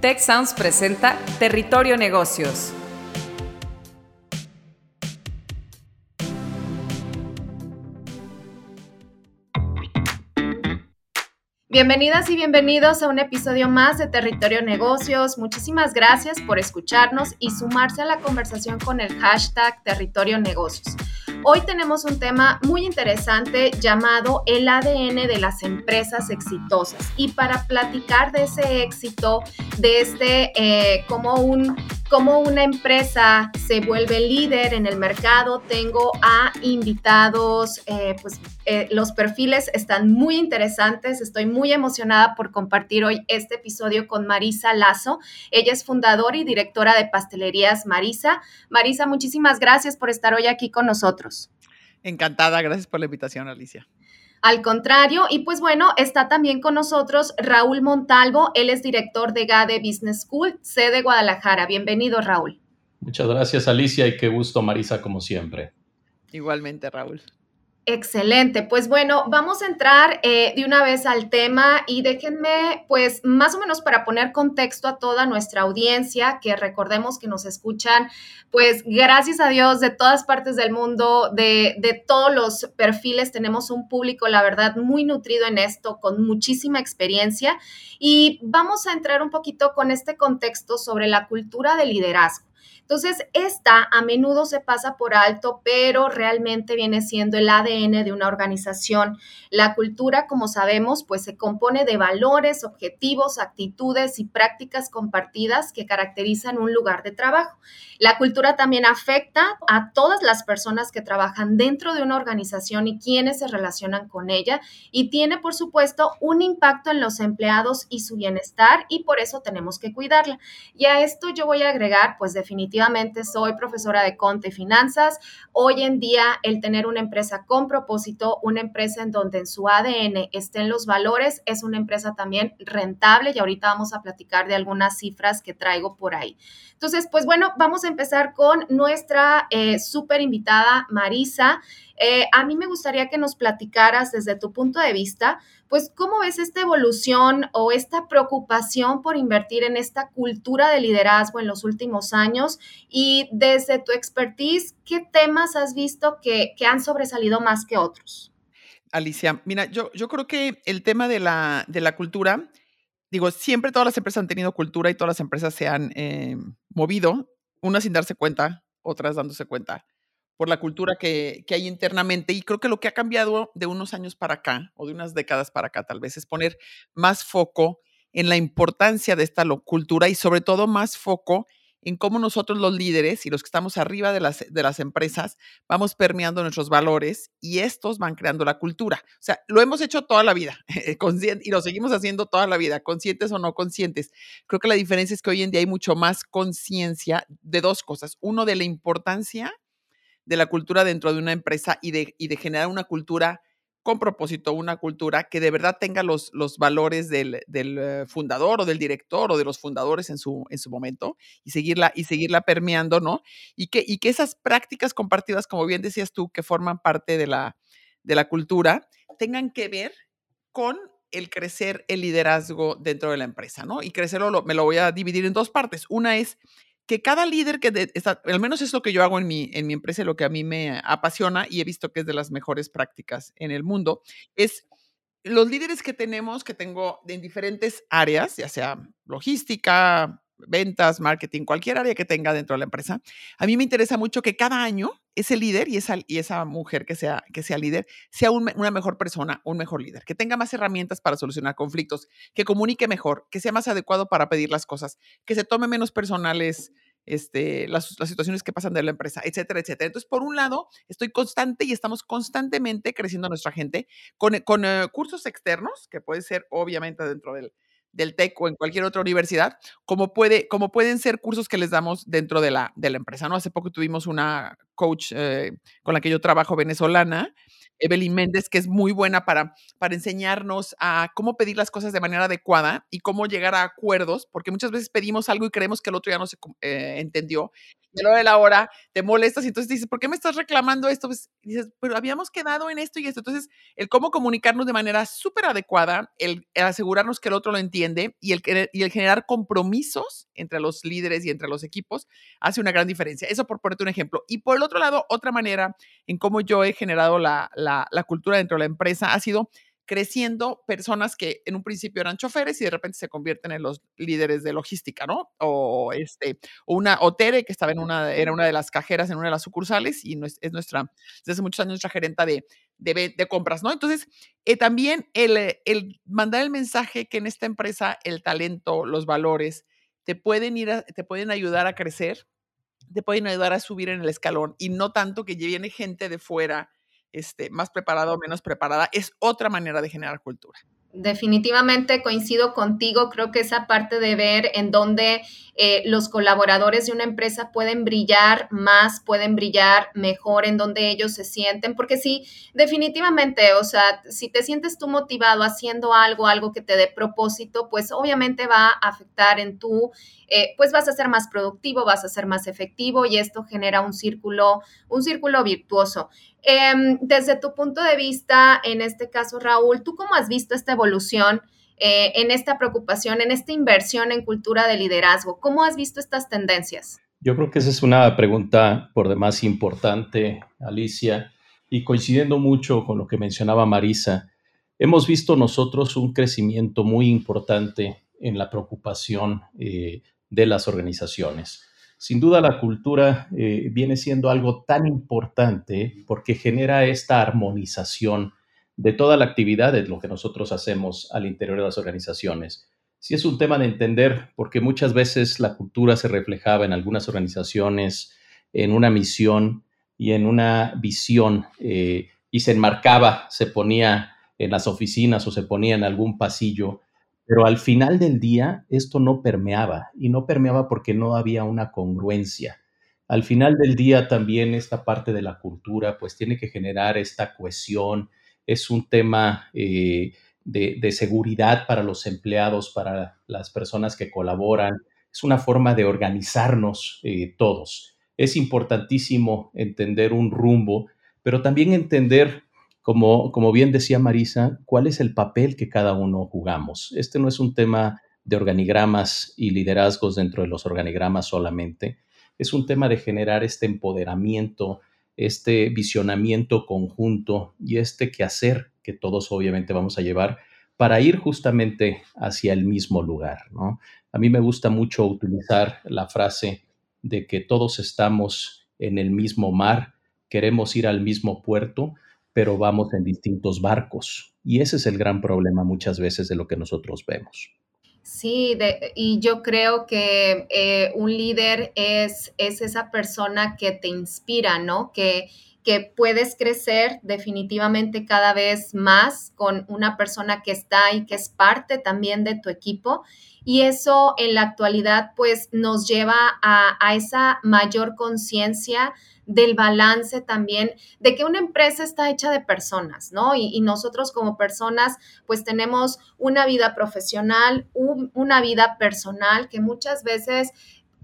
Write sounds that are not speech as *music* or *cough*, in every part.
Tech Sounds presenta Territorio Negocios. Bienvenidas y bienvenidos a un episodio más de Territorio Negocios. Muchísimas gracias por escucharnos y sumarse a la conversación con el hashtag Territorio Negocios. Hoy tenemos un tema muy interesante llamado el ADN de las empresas exitosas. Y para platicar de ese éxito, de este, eh, como un cómo una empresa se vuelve líder en el mercado. Tengo a invitados, eh, pues eh, los perfiles están muy interesantes. Estoy muy emocionada por compartir hoy este episodio con Marisa Lazo. Ella es fundadora y directora de Pastelerías Marisa. Marisa, muchísimas gracias por estar hoy aquí con nosotros. Encantada, gracias por la invitación, Alicia. Al contrario, y pues bueno, está también con nosotros Raúl Montalvo, él es director de GADE Business School, sede Guadalajara. Bienvenido, Raúl. Muchas gracias, Alicia, y qué gusto, Marisa, como siempre. Igualmente, Raúl. Excelente, pues bueno, vamos a entrar eh, de una vez al tema y déjenme, pues más o menos para poner contexto a toda nuestra audiencia, que recordemos que nos escuchan, pues gracias a Dios de todas partes del mundo, de, de todos los perfiles, tenemos un público, la verdad, muy nutrido en esto, con muchísima experiencia. Y vamos a entrar un poquito con este contexto sobre la cultura de liderazgo. Entonces, esta a menudo se pasa por alto, pero realmente viene siendo el ADN de una organización. La cultura, como sabemos, pues se compone de valores, objetivos, actitudes y prácticas compartidas que caracterizan un lugar de trabajo. La cultura también afecta a todas las personas que trabajan dentro de una organización y quienes se relacionan con ella y tiene, por supuesto, un impacto en los empleados y su bienestar y por eso tenemos que cuidarla. Y a esto yo voy a agregar, pues definitivamente, soy profesora de Conte y Finanzas. Hoy en día, el tener una empresa con propósito, una empresa en donde en su ADN estén los valores, es una empresa también rentable y ahorita vamos a platicar de algunas cifras que traigo por ahí. Entonces, pues bueno, vamos a empezar con nuestra eh, súper invitada Marisa. Eh, a mí me gustaría que nos platicaras desde tu punto de vista, pues cómo ves esta evolución o esta preocupación por invertir en esta cultura de liderazgo en los últimos años y desde tu expertise, ¿qué temas has visto que, han sobresalido más que otros? Alicia, mira, yo, yo creo que el tema de la, de la cultura digo, siempre todas las empresas han tenido cultura y todas las empresas se han eh, movido, unas sin darse cuenta, otras dándose cuenta, por la cultura que, que, hay internamente. Y creo que lo que ha cambiado de unos años para acá, o de unas décadas para acá tal vez, es poner más foco en la importancia de esta cultura y sobre todo más foco en cómo nosotros los líderes y los que estamos arriba de las, de las empresas vamos permeando nuestros valores y estos van creando la cultura. O sea, lo hemos hecho toda la vida *laughs* y lo seguimos haciendo toda la vida, conscientes o no conscientes. Creo que la diferencia es que hoy en día hay mucho más conciencia de dos cosas. Uno, de la importancia de la cultura dentro de una empresa y de, y de generar una cultura con propósito una cultura que de verdad tenga los, los valores del, del, eh, fundador o del director o de los fundadores en su, en su momento y seguirla, y seguirla permeando, ¿no? Y que, y que esas prácticas compartidas, como bien decías tú, que forman parte de la, de la cultura, tengan que ver con el crecer el liderazgo dentro de la empresa, ¿no? Y crecerlo me lo voy a dividir en dos partes. Una es que cada líder que está, al menos es lo que yo hago en mi, en mi empresa, lo que a mí me apasiona y he visto que es de las mejores prácticas en el mundo, es los líderes que tenemos, que tengo en diferentes áreas, ya sea logística, ventas, marketing, cualquier área que tenga dentro de la empresa, a mí me interesa mucho que cada año ese líder y esa, mujer que sea, líder sea una mejor persona, un mejor líder, que tenga más herramientas para solucionar conflictos, que comunique mejor, que sea más adecuado para pedir las cosas, que se tome menos personales este, las, situaciones que pasan de la empresa, etcétera, etcétera. Entonces, por un lado, estoy constante y estamos constantemente creciendo nuestra gente con, con eh, cursos externos, que puede ser obviamente dentro del, del TEC o en cualquier otra universidad, como, puede, como pueden ser cursos que les damos dentro de la, de la empresa. ¿no? Hace poco tuvimos una coach eh, con la que yo trabajo venezolana, Evelyn Méndez, que es muy buena para, para enseñarnos a cómo pedir las cosas de manera adecuada y cómo llegar a acuerdos, porque muchas veces pedimos algo y creemos que el otro ya no se eh, entendió. Y a la hora de la hora te molestas y entonces dices, ¿por qué me estás reclamando esto? Pues dices, pero habíamos quedado en esto y esto. Entonces, el cómo comunicarnos de manera súper adecuada, el, asegurarnos que el otro lo entiende y el, y el generar compromisos entre los líderes y entre los equipos hace una gran diferencia. Eso por ponerte un ejemplo. Y por el otro lado, otra manera en cómo yo he generado la, la cultura dentro de la empresa ha sido creciendo personas que en un principio eran choferes y de repente se convierten en los líderes de logística, ¿no? O este, una, o Tere, que estaba en una, era una de las cajeras en una de las sucursales y es, nuestra, desde hace muchos años nuestra gerenta de, de, compras, ¿no? Entonces, eh, también el, el mandar el mensaje que en esta empresa el talento, los valores, te pueden ir, te pueden ayudar a crecer, te pueden ayudar a subir en el escalón y no tanto que viene gente de fuera este, más preparada o menos preparada, es otra manera de generar cultura. Definitivamente coincido contigo, creo que esa parte de ver en dónde eh, los colaboradores de una empresa pueden brillar más, pueden brillar mejor, en donde ellos se sienten, porque sí, definitivamente, o sea, si te sientes tú motivado haciendo algo, algo que te dé propósito, pues obviamente va a afectar en tu, eh, pues vas a ser más productivo, vas a ser más efectivo y esto genera un círculo, un círculo virtuoso. Em, desde tu punto de vista, en este caso, Raúl, ¿tú cómo has visto esta evolución eh, en esta preocupación, en esta inversión en cultura de liderazgo? ¿Cómo has visto estas tendencias? Yo creo que esa es una pregunta por demás importante, Alicia, y coincidiendo mucho con lo que mencionaba Marisa, hemos visto nosotros un crecimiento muy importante en la preocupación eh, de las organizaciones. Sin duda la cultura eh, viene siendo algo tan importante porque genera esta armonización de toda la actividad de lo que nosotros hacemos al interior de las organizaciones. Sí es un tema de entender porque muchas veces la cultura se reflejaba en algunas organizaciones en una misión y en una visión eh, y se enmarcaba, se ponía en las oficinas o se ponía en algún pasillo pero al final del día esto no permeaba y no permeaba porque no había una congruencia. Al final del día también esta parte de la cultura pues tiene que generar esta cohesión. Es un tema eh, de, seguridad para los empleados, para las personas que colaboran. Es una forma de organizarnos eh, todos. Es importantísimo entender un rumbo, pero también entender como, bien decía Marisa, cuál es el papel que cada uno jugamos. Este no es un tema de organigramas y liderazgos dentro de los organigramas solamente, es un tema de generar este empoderamiento, este visionamiento conjunto y este quehacer que todos obviamente vamos a llevar para ir justamente hacia el mismo lugar. A mí me gusta mucho utilizar la frase de que todos estamos en el mismo mar, queremos ir al mismo puerto, pero vamos en distintos barcos. Y ese es el gran problema muchas veces de lo que nosotros vemos. Sí, y yo creo que eh, un líder es, es esa persona que te inspira, ¿no? Que, que puedes crecer definitivamente cada vez más con una persona que está y que es parte también de tu equipo. Y eso en la actualidad pues nos lleva a, esa mayor conciencia del balance también, de que una empresa está hecha de personas, ¿no? Y, nosotros como personas, pues tenemos una vida profesional, una vida personal que muchas veces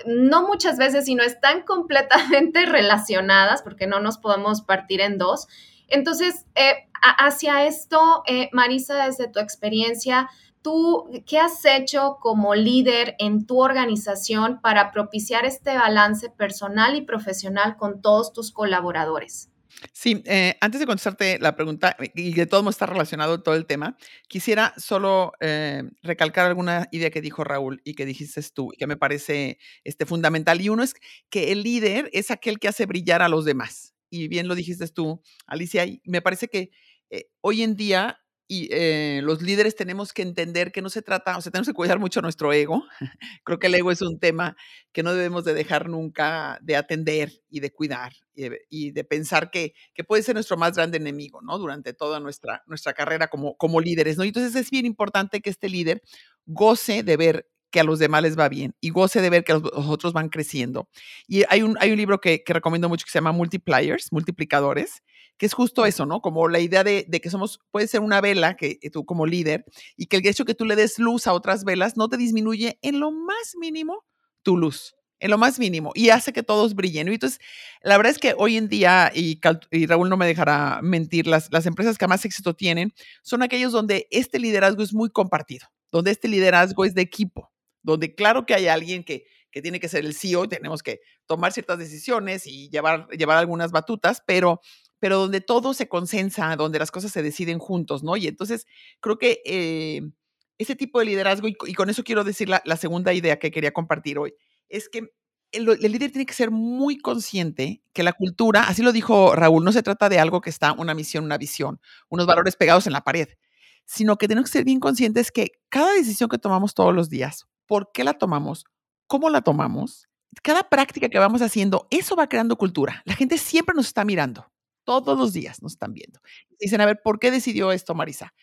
no muchas veces, sino están completamente *laughs* relacionadas, porque no nos podemos partir en dos. Entonces, eh, hacia esto, eh, Marisa, desde tu experiencia, ¿Tú qué has hecho como líder en tu organización para propiciar este balance personal y profesional con todos tus colaboradores? Sí, eh, antes de contestarte la pregunta, y de todo está relacionado todo el tema, quisiera solo eh, recalcar alguna idea que dijo Raúl y que dijiste tú, y que me parece este, fundamental. Y uno es que el líder es aquel que hace brillar a los demás. Y bien lo dijiste tú, Alicia, y me parece que eh, hoy en día y eh, los líderes tenemos que entender que no se trata, o sea, tenemos que cuidar mucho nuestro ego. Creo que el ego es un tema que no debemos de dejar nunca de atender y de cuidar y de, pensar que, puede ser nuestro más grande enemigo, ¿no? Durante toda nuestra, nuestra carrera como, como líderes, ¿no? Y entonces es bien importante que este líder goce de ver que a los demás les va bien y goce de ver que los, otros van creciendo. Y hay un, hay un libro que recomiendo mucho que se llama Multipliers, Multiplicadores, que es justo eso, ¿no? Como la idea de, que somos, puede ser una vela que eh, tú como líder y que el hecho que tú le des luz a otras velas no te disminuye en lo más mínimo tu luz. en lo más mínimo, y hace que todos brillen. Y entonces, la verdad es que hoy en día, y, Raúl no me dejará mentir, las, las empresas que más éxito tienen son aquellos donde este liderazgo es muy compartido, donde este liderazgo es de equipo, donde claro que hay alguien que, que tiene que ser el CEO, tenemos que tomar ciertas decisiones y llevar, llevar algunas batutas, pero, pero donde todo se consensa, donde las cosas se deciden juntos, ¿no? Y entonces creo que eh, ese tipo de liderazgo, y, con eso quiero decir la, la, segunda idea que quería compartir hoy, es que el, el, líder tiene que ser muy consciente que la cultura, así lo dijo Raúl, no se trata de algo que está una misión, una visión, unos valores pegados en la pared, sino que tenemos que ser bien conscientes que cada decisión que tomamos todos los días, por qué la tomamos, cómo la tomamos, cada práctica que vamos haciendo, eso va creando cultura. La gente siempre nos está mirando, todos los días nos están viendo. Dicen, a ver, ¿por qué decidió esto, Marisa?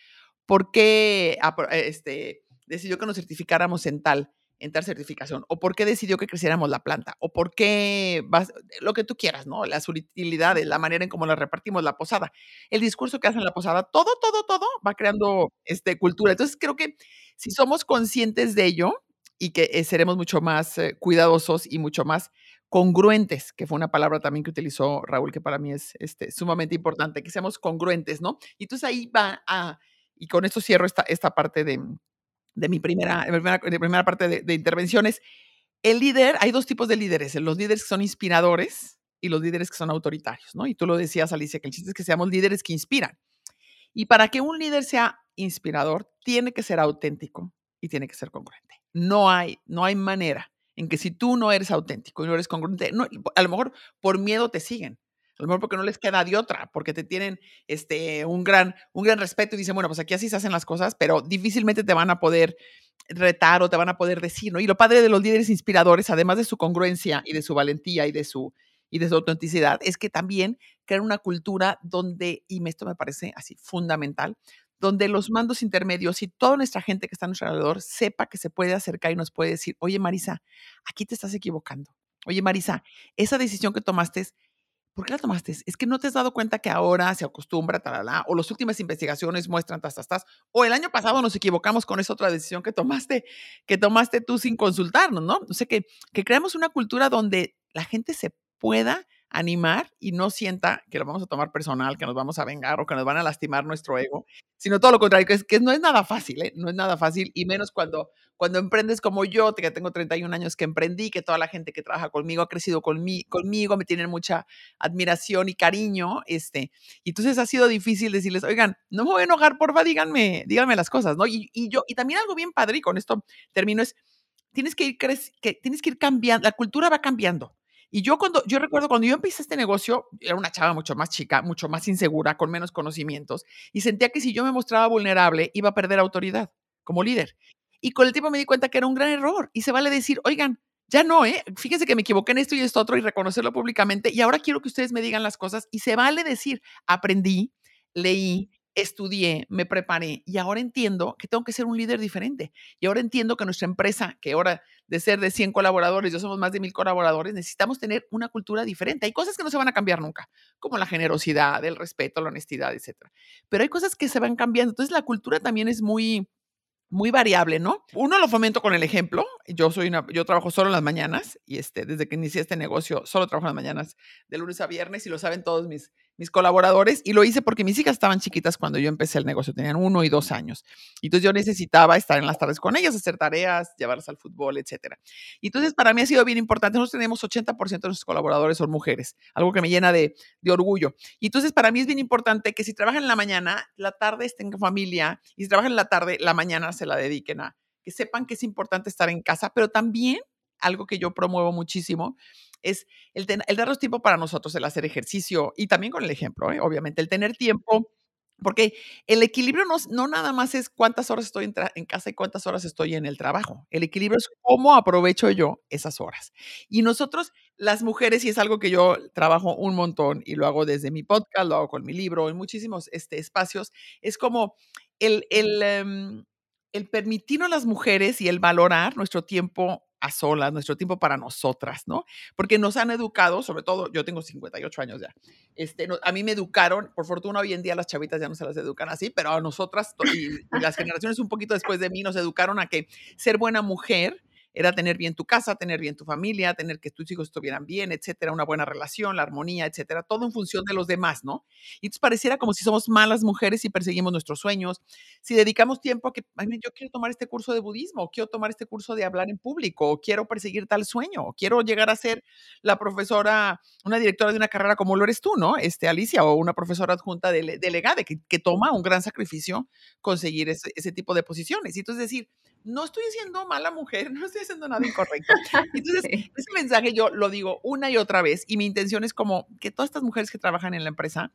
¿Por qué este, decidió que nos certificáramos en tal? en tal certificación, o por qué decidió que creciéramos la planta, o por qué vas, lo que tú quieras, ¿no? Las utilidades, la manera en cómo la repartimos, la posada, el discurso que hacen en la posada, todo, todo, todo va creando este, cultura. Entonces creo que si somos conscientes de ello y que eh, seremos mucho más eh, cuidadosos y mucho más congruentes, que fue una palabra también que utilizó Raúl, que para mí es este, sumamente importante, que seamos congruentes, ¿no? Y entonces ahí va y con esto cierro esta, parte de, mi primera, primera parte de, de, intervenciones. El líder, hay dos tipos de líderes, los líderes que son inspiradores y los líderes que son autoritarios, ¿no? Y tú lo decías, Alicia, que el chiste es que seamos líderes que inspiran. Y para que un líder sea inspirador, tiene que ser auténtico y tiene que ser congruente. No hay, no hay manera en que si tú no eres auténtico y no eres congruente, no, a lo mejor por miedo te siguen, a lo mejor porque no les queda de otra, porque te tienen este, un, gran, un gran respeto y dicen, bueno, pues aquí así se hacen las cosas, pero difícilmente te van a poder retar o te van a poder decir, ¿no? Y lo padre de los líderes inspiradores, además de su congruencia y de su valentía y de su, y de su autenticidad, es que también crean una cultura donde, y esto me parece así fundamental, donde los mandos intermedios y toda nuestra gente que está a nuestro alrededor sepa que se puede acercar y nos puede decir, oye Marisa, aquí te estás equivocando. Oye Marisa, esa decisión que tomaste ¿Por qué la tomaste? Es que no te has dado cuenta que ahora se acostumbra, talala, o las últimas investigaciones muestran, tas, tas, tas, o el año pasado nos equivocamos con esa otra decisión que tomaste, que tomaste tú sin consultarnos, ¿no? O sea, que, que creamos una cultura donde la gente se pueda animar y no sienta que lo vamos a tomar personal, que nos vamos a vengar o que nos van a lastimar nuestro ego, sino todo lo contrario, que, es, que no es nada fácil, ¿eh? no es nada fácil, y menos cuando, cuando emprendes como yo, que tengo 31 años que emprendí, que toda la gente que trabaja conmigo ha crecido conmigo, conmigo me tienen mucha admiración y cariño, este, y entonces ha sido difícil decirles, oigan, no me voy a enojar, porfa, díganme, díganme las cosas, ¿no? Y, y yo, y también algo bien padre, y con esto termino, es, tienes que ir, que tienes que ir cambiando, la cultura va cambiando. Y yo cuando, yo recuerdo cuando yo empecé este negocio, era una chava mucho más chica, mucho más insegura, con menos conocimientos, y sentía que si yo me mostraba vulnerable, iba a perder autoridad como líder. Y con el tiempo me di cuenta que era un gran error. Y se vale decir, oigan, ya no, ¿eh? Fíjense que me equivoqué en esto y esto otro y reconocerlo públicamente. Y ahora quiero que ustedes me digan las cosas. Y se vale decir, aprendí, leí, estudié, me preparé y ahora entiendo que tengo que ser un líder diferente. Y ahora entiendo que nuestra empresa, que ahora de ser de 100 colaboradores, ya somos más de mil colaboradores, necesitamos tener una cultura diferente. Hay cosas que no se van a cambiar nunca, como la generosidad, el respeto, la honestidad, etc. Pero hay cosas que se van cambiando. Entonces la cultura también es muy, muy variable, ¿no? Uno lo fomento con el ejemplo. Yo soy yo trabajo solo en las mañanas y este, desde que inicié este negocio, solo trabajo en las mañanas de lunes a viernes y lo saben todos mis, mis colaboradores y lo hice porque mis hijas estaban chiquitas cuando yo empecé el negocio, tenían uno y dos años. Y entonces yo necesitaba estar en las tardes con ellas, hacer tareas, llevarlas al fútbol, etcétera. Y entonces para mí ha sido bien importante. Nosotros tenemos 80% de nuestros colaboradores son mujeres, algo que me llena de, de orgullo. Y entonces para mí es bien importante que si trabajan en la mañana, la tarde estén en familia y si trabajan en la tarde, la mañana se la dediquen a que sepan que es importante estar en casa, pero también algo que yo promuevo muchísimo es el, el darnos tiempo para nosotros, el hacer ejercicio y también con el ejemplo, ¿eh? obviamente, el tener tiempo. Porque el equilibrio no, no nada más es cuántas horas estoy en, en, casa y cuántas horas estoy en el trabajo. El equilibrio es cómo aprovecho yo esas horas. Y nosotros, las mujeres, y es algo que yo trabajo un montón y lo hago desde mi podcast, lo hago con mi libro, en muchísimos este, espacios, es como el, el, um, el permitirnos las mujeres y el valorar nuestro tiempo a solas, nuestro tiempo para nosotras, ¿no? Porque nos han educado, sobre todo, yo tengo 58 años ya, este, a mí me educaron, por fortuna hoy en día las chavitas ya no se las educan así, pero a nosotras y, las generaciones un poquito después de mí nos educaron a que ser buena mujer era tener bien tu casa, tener bien tu familia, tener que tus hijos estuvieran bien, etcétera, una buena relación, la armonía, etcétera, todo en función de los demás, ¿no? Y entonces pareciera como si somos malas mujeres y perseguimos nuestros sueños, si dedicamos tiempo a que, ay, yo quiero tomar este curso de budismo, quiero tomar este curso de hablar en público, quiero perseguir tal sueño, quiero llegar a ser la profesora, una directora de una carrera como lo eres tú, ¿no? Este, Alicia, o una profesora adjunta de, delegada, que, que toma un gran sacrificio conseguir ese, ese tipo de posiciones. Y entonces decir, no estoy siendo mala mujer, *laughs* no estoy haciendo nada incorrecto. *laughs* Entonces, ese mensaje yo lo digo una y otra vez y mi intención es como que todas estas mujeres que trabajan en la empresa,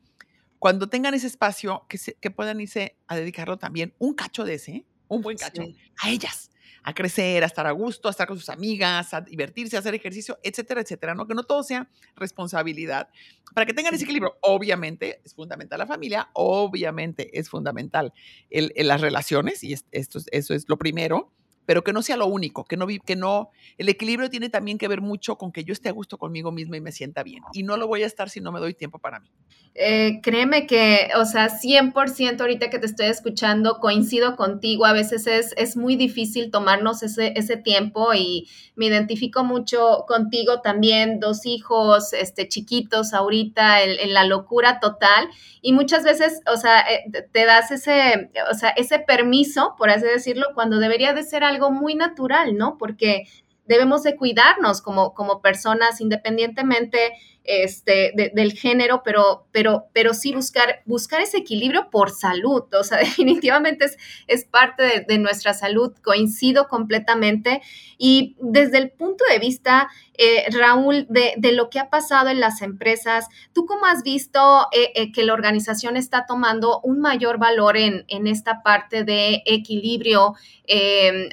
cuando tengan ese espacio, que, que puedan irse a dedicarlo también un cacho de ese, un buen cacho, a ellas a crecer, a estar a gusto, a estar con sus amigas, a divertirse, a hacer ejercicio, etcétera, etcétera, ¿no? Que no todo sea responsabilidad. Para que tengan ese equilibrio, obviamente es fundamental la familia, obviamente es fundamental el, las relaciones, y esto, eso es lo primero, pero que no sea lo único, que no, que no, el equilibrio tiene también que ver mucho con que yo esté a gusto conmigo misma y me sienta bien. Y no lo voy a estar si no me doy tiempo para mí. Eh, créeme que, o sea, 100% ahorita que te estoy escuchando, coincido contigo, a veces es, es muy difícil tomarnos ese, ese tiempo y me identifico mucho contigo también, dos hijos este, chiquitos ahorita, en, la locura total, y muchas veces, o sea, eh, te das ese, o sea, ese permiso, por así decirlo, cuando debería de ser algo algo muy natural, ¿no? Porque debemos de cuidarnos como, como personas independientemente este, del género, pero, pero, pero sí buscar, buscar ese equilibrio por salud. O sea, *laughs* definitivamente es, parte de, nuestra salud, coincido completamente. Y desde el punto de vista, eh, Raúl, de, lo que ha pasado en las empresas, ¿tú cómo has visto eh, eh, que la organización está tomando un mayor valor en, en esta parte de equilibrio?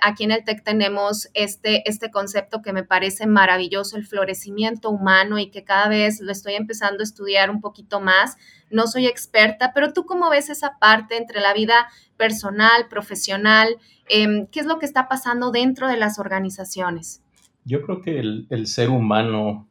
aquí en el TEC tenemos este, este concepto que me parece maravilloso, el florecimiento humano y que cada vez lo estoy empezando a estudiar un poquito más. No soy experta, pero tú cómo ves esa parte entre la vida personal, profesional? Em, ¿Qué es lo que está pasando dentro de las organizaciones? Yo creo que el, el ser humano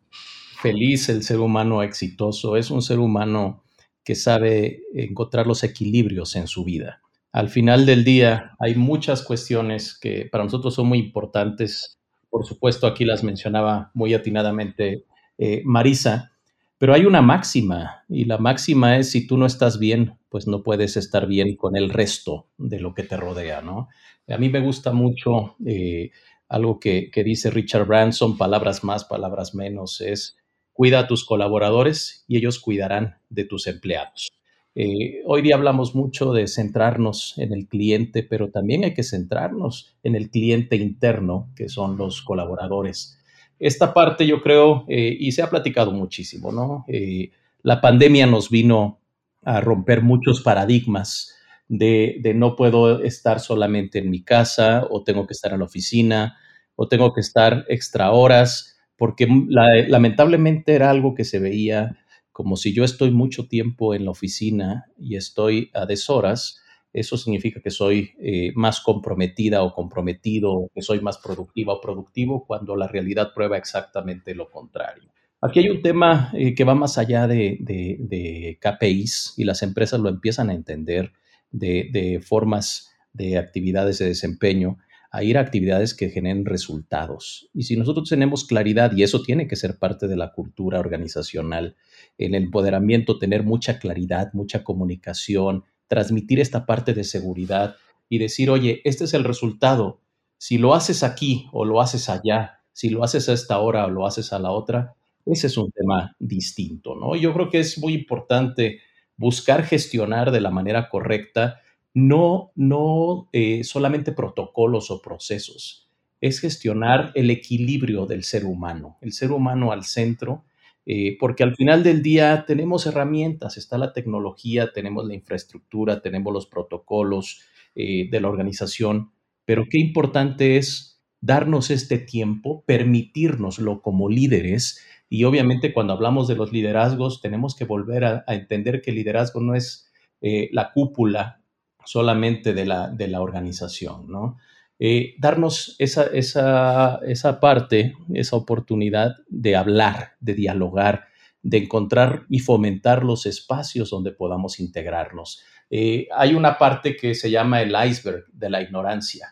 feliz, el ser humano exitoso, es un ser humano que sabe encontrar los equilibrios en su vida. Al final del día hay muchas cuestiones que para nosotros son muy importantes. Por supuesto, aquí las mencionaba muy atinadamente eh, Marisa, pero hay una máxima y la máxima es si tú no estás bien, pues no puedes estar bien con el resto de lo que te rodea, ¿no? A mí me gusta mucho eh, algo que, dice Richard Branson, palabras más, palabras menos, es cuida a tus colaboradores y ellos cuidarán de tus empleados. Eh, hoy día hablamos mucho de centrarnos en el cliente, pero también hay que centrarnos en el cliente interno, que son los colaboradores esta parte yo creo, eh, y se ha platicado muchísimo, ¿no? Eh, la pandemia nos vino a romper muchos paradigmas de, no puedo estar solamente en mi casa o tengo que estar en la oficina o tengo que estar extra horas, porque lamentablemente era algo que se veía como si yo estoy mucho tiempo en la oficina y estoy a deshoras, eso significa que soy eh, más comprometida o comprometido, que soy más productiva o productivo, cuando la realidad prueba exactamente lo contrario. Aquí hay un tema eh, que va más allá de, KPIs y las empresas lo empiezan a entender de, formas de actividades de desempeño a ir a actividades que generen resultados. Y si nosotros tenemos claridad, y eso tiene que ser parte de la cultura organizacional, en el empoderamiento, tener mucha claridad, mucha comunicación, transmitir esta parte de seguridad y decir, oye, este es el resultado. Si lo haces aquí o lo haces allá, si lo haces a esta hora o lo haces a la otra, ese es un tema distinto, ¿no? Yo creo que es muy importante buscar gestionar de la manera correcta, no, no eh, solamente protocolos o procesos, es gestionar el equilibrio del ser humano, el ser humano al centro eh, porque al final del día tenemos herramientas, está la tecnología, tenemos la infraestructura, tenemos los protocolos eh, de la organización, pero qué importante es darnos este tiempo, permitirnoslo como líderes y obviamente cuando hablamos de los liderazgos tenemos que volver a, entender que el liderazgo no es eh, la cúpula solamente de la, de la organización, ¿no? Eh, darnos esa, esa, esa parte, esa oportunidad de hablar, de dialogar, de encontrar y fomentar los espacios donde podamos integrarnos. Eh, hay una parte que se llama el iceberg de la ignorancia.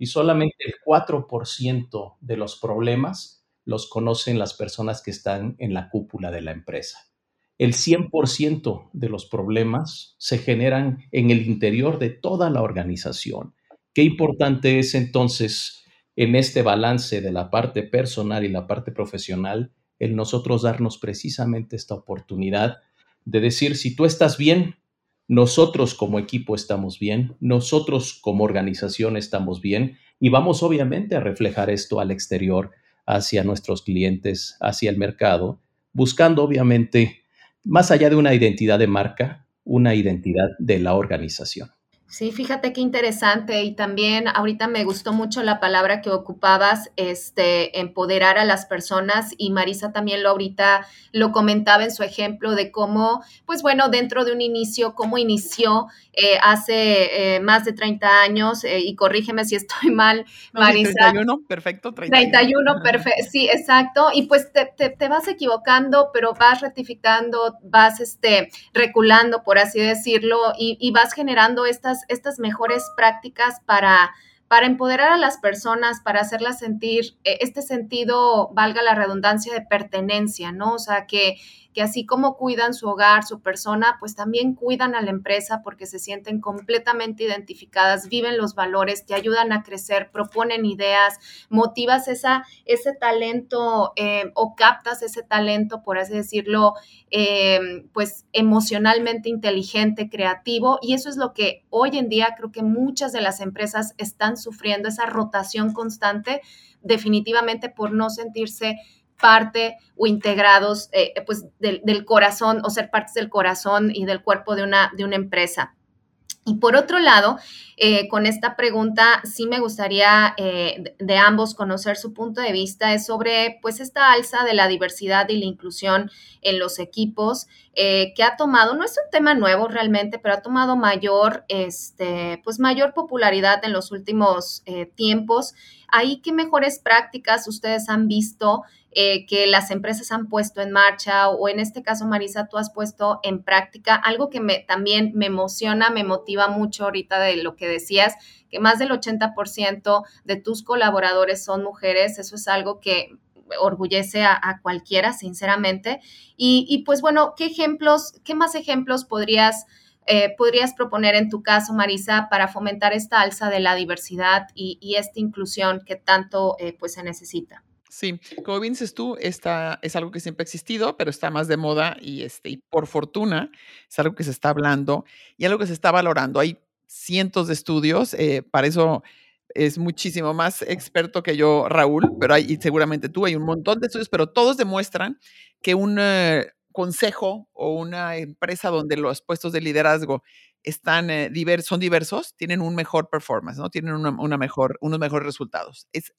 y solamente el 4% de los problemas los conocen las personas que están en la cúpula de la empresa. El 100% de los problemas se generan en el interior de toda la organización. Qué importante es entonces en este balance de la parte personal y la parte profesional el nosotros darnos precisamente esta oportunidad de decir, si tú estás bien, nosotros como equipo estamos bien, nosotros como organización estamos bien y vamos obviamente a reflejar esto al exterior, hacia nuestros clientes, hacia el mercado, buscando obviamente, más allá de una identidad de marca, una identidad de la organización. Sí, fíjate qué interesante y también ahorita me gustó mucho la palabra que ocupabas, este, empoderar a las personas y Marisa también lo ahorita lo comentaba en su ejemplo de cómo, pues bueno, dentro de un inicio, cómo inició eh, hace eh, más de 30 años eh, y corrígeme si estoy *laughs* mal, Marisa. 31, perfecto, 31. 31, perfecto, sí, exacto, y pues te, te, vas equivocando, pero vas rectificando, vas este, reculando, por así decirlo, y, y vas generando estas estas, mejores prácticas para, para empoderar a las personas, para hacerlas sentir este sentido, valga la redundancia, de pertenencia, ¿no? O sea, que, que así como cuidan su hogar, su persona, pues también cuidan a la empresa porque se sienten completamente identificadas, viven los valores, te ayudan a crecer, proponen ideas, motivas esa, ese talento eh, o captas ese talento, por así decirlo, eh, pues emocionalmente inteligente, creativo. Y eso es lo que hoy en día creo que muchas de las empresas están sufriendo, esa rotación constante definitivamente por no sentirse parte o integrados eh, pues del, corazón o ser partes del corazón y del cuerpo de una, de una empresa. Y por otro lado, eh, con esta pregunta sí me gustaría eh, de, ambos conocer su punto de vista es sobre pues esta alza de la diversidad y la inclusión en los equipos que ha tomado, no es un tema nuevo realmente, pero ha tomado mayor, este, pues mayor popularidad en los últimos tiempos. Ahí, ¿qué mejores prácticas ustedes han visto eh, que las empresas han puesto en marcha o en este caso, Marisa, tú has puesto en práctica algo que me, también me emociona, me motiva mucho ahorita de lo que decías, que más del 80% de tus colaboradores son mujeres, eso es algo que orgullece a, cualquiera, sinceramente. Y, pues bueno, ¿qué ejemplos, qué más ejemplos podrías... Eh, podrías proponer en tu caso, Marisa, para fomentar esta alza de la diversidad y, esta inclusión que tanto eh, pues se necesita? Sí, como bien dices tú, esta es algo que siempre ha existido, pero está más de moda y, este, y por fortuna es algo que se está hablando y algo que se está valorando. Hay cientos de estudios, eh, para eso es muchísimo más experto que yo, Raúl, pero hay, y seguramente tú, hay un montón de estudios, pero todos demuestran que un eh, consejo o una empresa donde los puestos de liderazgo están eh, son diversos, tienen un mejor performance, ¿no? Tienen una, mejor, unos mejores resultados. Es,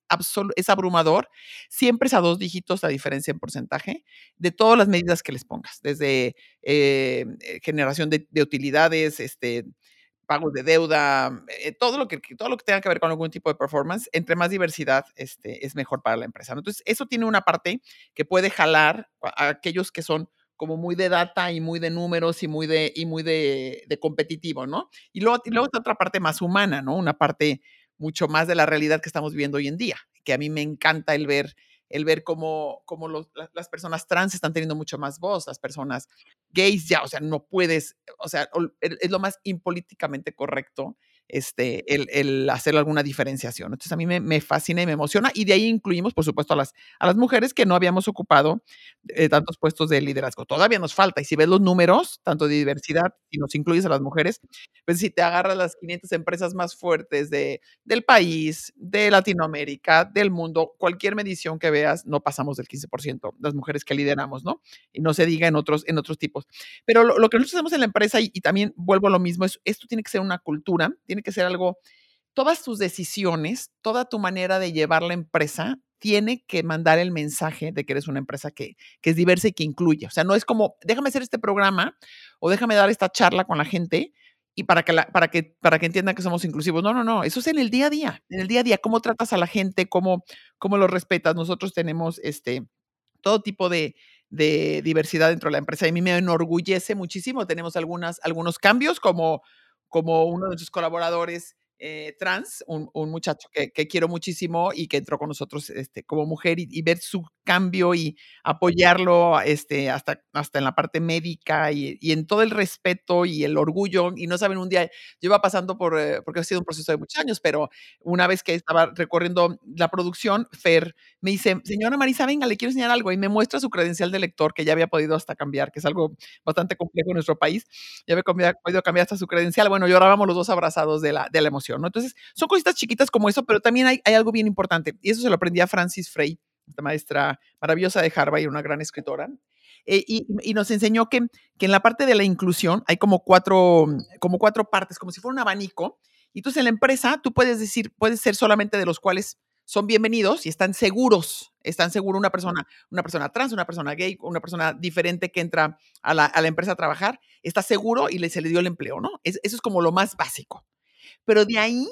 es abrumador. Siempre es a dos dígitos la diferencia en porcentaje de todas las medidas que les pongas, desde eh, eh, generación de, utilidades, este, pagos de deuda, todo, lo que, todo lo que tenga que ver con algún tipo de performance, entre más diversidad este, es mejor para la empresa. Entonces, eso tiene una parte que puede jalar a aquellos que son como muy de data y muy de números y muy de, y muy de, competitivo, ¿no? Y luego, y luego otra parte más humana, ¿no? Una parte mucho más de la realidad que estamos viviendo hoy en día, que a mí me encanta el ver, el ver cómo, cómo las personas trans están teniendo mucho más voz, las personas gays ya, o sea, no puedes, o sea, es lo más impolíticamente correcto este, el, hacer alguna diferenciación. Entonces a mí me, fascina y me emociona y de ahí incluimos, por supuesto, a las, a las mujeres que no habíamos ocupado eh, tantos puestos de liderazgo. Todavía nos falta y si ves los números, tanto de diversidad, y nos incluyes a las mujeres, pues si te agarras las 500 empresas más fuertes de, del país, de Latinoamérica, del mundo, cualquier medición que veas, no pasamos del 15% las mujeres que lideramos, ¿no? Y no se diga en otros, en otros tipos. Pero lo, que nosotros hacemos en la empresa, y, y, también vuelvo a lo mismo, es esto tiene que ser una cultura, tiene que ser algo, todas tus decisiones, toda tu manera de llevar la empresa tiene que mandar el mensaje de que eres una empresa que, que es diversa y que incluye. O sea, no es como, déjame hacer este programa o déjame dar esta charla con la gente y para que, para que, para que entiendan que somos inclusivos. No, no, no, eso es en el día a día, en el día a día, cómo tratas a la gente, cómo, cómo lo respetas. Nosotros tenemos este, todo tipo de, diversidad dentro de la empresa y a mí me enorgullece muchísimo. Tenemos algunos cambios como como uno de sus colaboradores eh, trans, un, muchacho que, quiero muchísimo y que entró con nosotros este, como mujer y, ver su cambio y apoyarlo este, hasta, hasta en la parte médica y, en todo el respeto y el orgullo. Y no saben, un día yo iba pasando por, eh, porque ha sido un proceso de muchos años, pero una vez que estaba recorriendo la producción, Fer me dice, señora Marisa, venga, le quiero enseñar algo y me muestra su credencial de lector que ya había podido hasta cambiar, que es algo bastante complejo en nuestro país. Ya había podido cambiar hasta su credencial. Bueno, llorábamos los dos abrazados de la, de la emoción. Entonces, son cositas chiquitas como eso, pero también hay, algo bien importante, y eso se lo aprendí a Francis Frey, esta maestra maravillosa de Harvard y una gran escritora, eh, y, nos enseñó que, que, en la parte de la inclusión hay como cuatro, como cuatro partes, como si fuera un abanico. Y entonces en la empresa tú puedes decir, puedes ser solamente de los cuales son bienvenidos y están seguros, están seguros una persona, una persona trans, una persona gay, una persona diferente que entra a la, a la empresa a trabajar, está seguro y le, se le dio el empleo, ¿no? eso es como lo más básico. Pero de ahí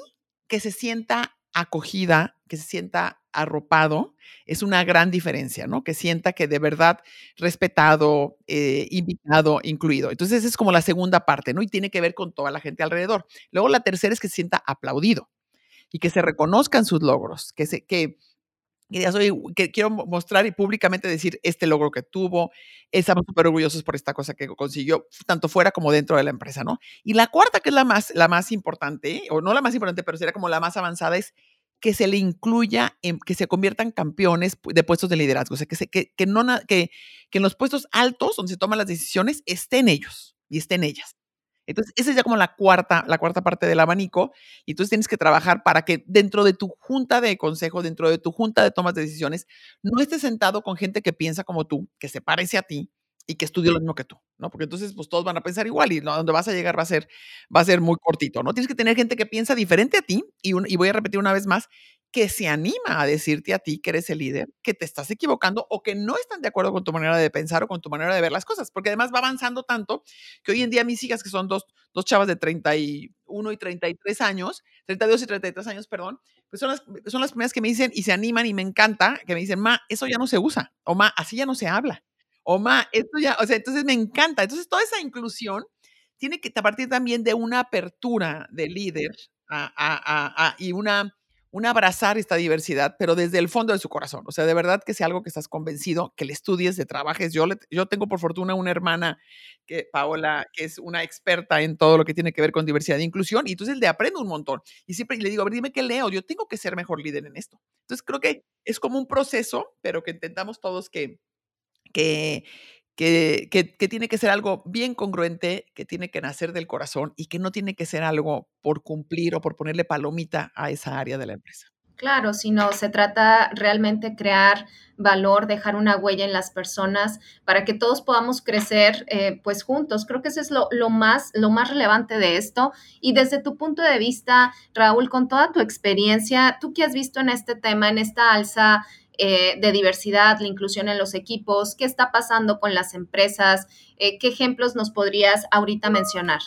que se sienta acogida, que se sienta arropado, es una gran diferencia, ¿no? Que sienta que de verdad respetado, eh, invitado, incluido. Entonces, es como la segunda parte, ¿no? Y tiene que ver con toda la gente alrededor. Luego, la tercera es que se sienta aplaudido y que se reconozcan sus logros, que, se, que, que soy, que quiero mostrar y públicamente decir este logro que tuvo, estamos súper orgullosos por esta cosa que consiguió, tanto fuera como dentro de la empresa, ¿no? Y la cuarta, que es la más, la más importante, o no la más importante, pero sería como la más avanzada, es que se le incluya, en, que se conviertan campeones de puestos de liderazgo, o sea, que, se, que, que, no, que, que en los puestos altos donde se toman las decisiones estén ellos y estén ellas. Entonces, esa es ya como la cuarta, la cuarta parte del abanico. Y entonces tienes que trabajar para que dentro de tu junta de consejo, dentro de tu junta de tomas de decisiones, no estés sentado con gente que piensa como tú, que se parece a ti y que estudia lo mismo que tú, ¿no? Porque entonces, pues todos van a pensar igual y ¿no? donde vas a llegar va a ser, va a ser muy cortito, ¿no? Tienes que tener gente que piensa diferente a ti y, y voy a repetir una vez más, que se anima a decirte a ti que eres el líder, que te estás equivocando o que no están de acuerdo con tu manera de pensar o con tu manera de ver las cosas, porque además va avanzando tanto que hoy en día mis hijas, que son dos, dos chavas de 31 y 33 años, 32 y 33 años, perdón, pues son las, son las primeras que me dicen y se animan y me encanta, que me dicen, ma, eso ya no se usa, o ma, así ya no se habla, o esto ya, o sea, entonces me encanta. Entonces toda esa inclusión tiene que partir también de una apertura de líder y una un abrazar esta diversidad, pero desde el fondo de su corazón. O sea, de verdad que sea algo que estás convencido, que le estudies, de trabajes. Yo, yo tengo por fortuna una hermana, que, Paola, que es una experta en todo lo que tiene que ver con diversidad e inclusión, y entonces le aprendo un montón. Y siempre le digo, a ver, dime qué leo, yo tengo que ser mejor líder en esto. Entonces creo que es como un proceso, pero que intentamos todos que, que, que, que, tiene que ser algo bien congruente, que tiene que nacer del corazón y que no tiene que ser algo por cumplir o por ponerle palomita a esa área de la empresa. Claro, sino se trata realmente crear valor, dejar una huella en las personas para que todos podamos crecer eh, pues juntos. Creo que eso es lo, lo, más, lo más relevante de esto. Y desde tu punto de vista, Raúl, con toda tu experiencia, ¿tú qué has visto en este tema, en esta alza eh, de diversidad, la inclusión en los equipos, qué está pasando con las empresas, eh, qué ejemplos nos podrías ahorita mencionar.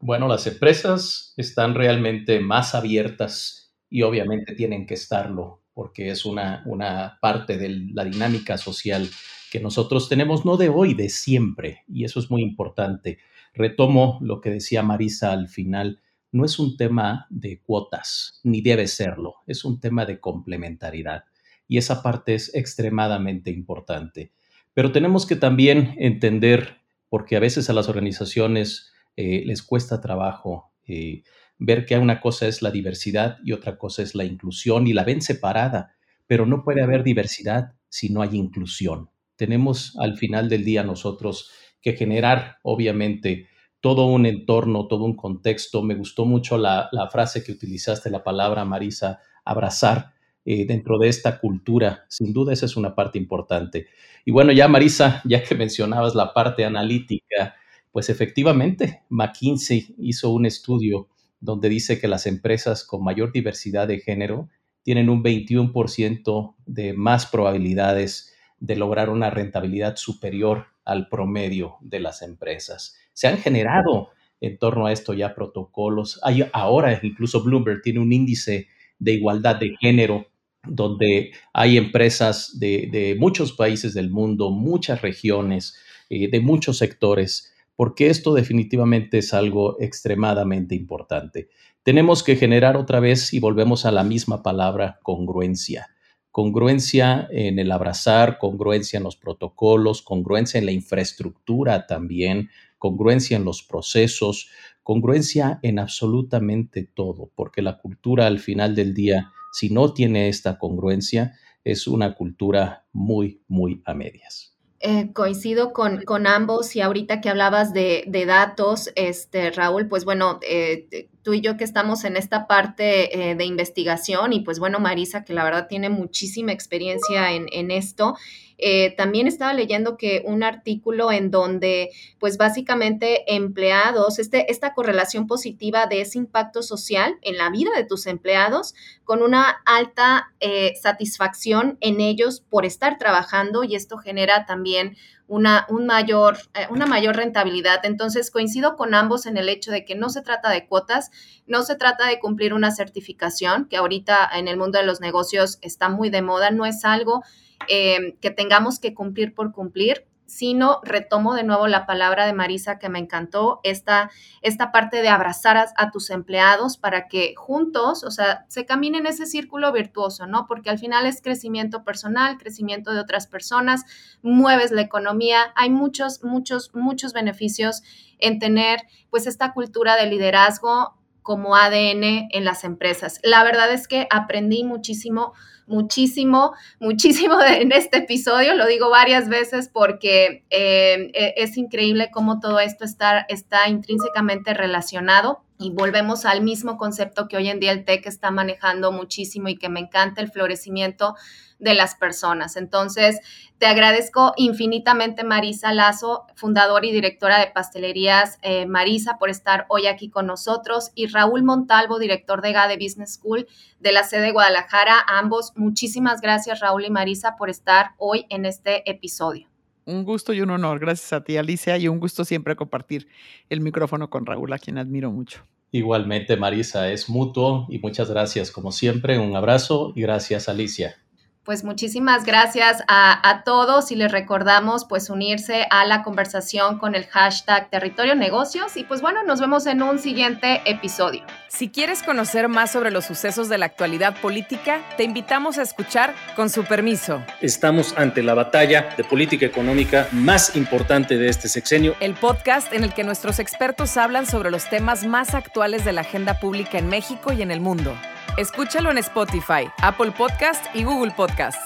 Bueno, las empresas están realmente más abiertas y obviamente tienen que estarlo porque es una, una parte de la dinámica social que nosotros tenemos, no de hoy, de siempre, y eso es muy importante. Retomo lo que decía Marisa al final, no es un tema de cuotas, ni debe serlo, es un tema de complementariedad y esa parte es extremadamente importante. Pero tenemos que también entender, porque a veces a las organizaciones eh, les cuesta trabajo eh, ver que una cosa es la diversidad y otra cosa es la inclusión y la ven separada, pero no puede haber diversidad si no hay inclusión. Tenemos al final del día nosotros que generar, obviamente, todo un entorno, todo un contexto. Me gustó mucho la, la frase que utilizaste, la palabra, Marisa, abrazar eh, dentro de esta cultura. Sin duda esa es una parte importante. Y bueno, ya Marisa, ya que mencionabas la parte analítica, pues efectivamente, McKinsey hizo un estudio donde dice que las empresas con mayor diversidad de género tienen un 21% de más probabilidades de lograr una rentabilidad superior al promedio de las empresas. Se han generado en torno a esto ya protocolos. Hay ahora incluso Bloomberg tiene un índice de igualdad de género donde hay empresas de, muchos países del mundo, muchas regiones, eh, de muchos sectores, porque esto definitivamente es algo extremadamente importante. Tenemos que generar otra vez, y volvemos a la misma palabra, congruencia. Congruencia en el abrazar, congruencia en los protocolos, congruencia en la infraestructura también, congruencia en los procesos, congruencia en absolutamente todo, porque la cultura al final del día, si no tiene esta congruencia, es una cultura muy, muy a medias. Eh, coincido con, con, ambos y ahorita que hablabas de, datos, este, Raúl, pues bueno, eh, tú y yo que estamos en esta parte eh, de investigación y pues bueno, Marisa, que la verdad tiene muchísima experiencia en, en esto, eh, también estaba leyendo que un artículo en donde, pues básicamente empleados, este, esta correlación positiva de ese impacto social en la vida de tus empleados con una alta eh, satisfacción en ellos por estar trabajando y esto genera también una, un mayor, eh, una mayor rentabilidad. Entonces, coincido con ambos en el hecho de que no se trata de cuotas, no se trata de cumplir una certificación, que ahorita en el mundo de los negocios está muy de moda, no es algo eh, que tengamos que cumplir por cumplir, sino retomo de nuevo la palabra de Marisa que me encantó, esta, esta parte de abrazar a, tus empleados para que juntos, o sea, se caminen ese círculo virtuoso, ¿no? Porque al final es crecimiento personal, crecimiento de otras personas, mueves la economía, hay muchos, muchos, muchos beneficios en tener pues esta cultura de liderazgo como ADN en las empresas. La verdad es que aprendí muchísimo, muchísimo, muchísimo en este episodio. Lo digo varias veces porque eh, e, es increíble cómo todo esto está, está intrínsecamente relacionado. Y volvemos al mismo concepto que hoy en día el TEC está manejando muchísimo y que me encanta el florecimiento de las personas. Entonces, te agradezco infinitamente, Marisa Lazo, fundadora y directora de Pastelerías eh, Marisa, por estar hoy aquí con nosotros, y Raúl Montalvo, director de GADE Business School de la sede de Guadalajara. ambos, muchísimas gracias, Raúl y Marisa, por estar hoy en este episodio. Un gusto y un honor. Gracias a ti, Alicia, y un gusto siempre compartir el micrófono con Raúl, a quien admiro mucho. Igualmente, Marisa, es mutuo y muchas gracias, como siempre. Un abrazo y gracias, Alicia pues muchísimas gracias a, todos y les recordamos pues unirse a la conversación con el hashtag Territorio Negocios y pues bueno, nos vemos en un siguiente episodio. Si quieres conocer más sobre los sucesos de la actualidad política, te invitamos a escuchar con su permiso. Estamos ante la batalla de política económica más importante de este sexenio. El podcast en el que nuestros expertos hablan sobre los temas más actuales de la agenda pública en México y en el mundo. Escúchalo en Spotify, Apple Podcast y Google Podcasts.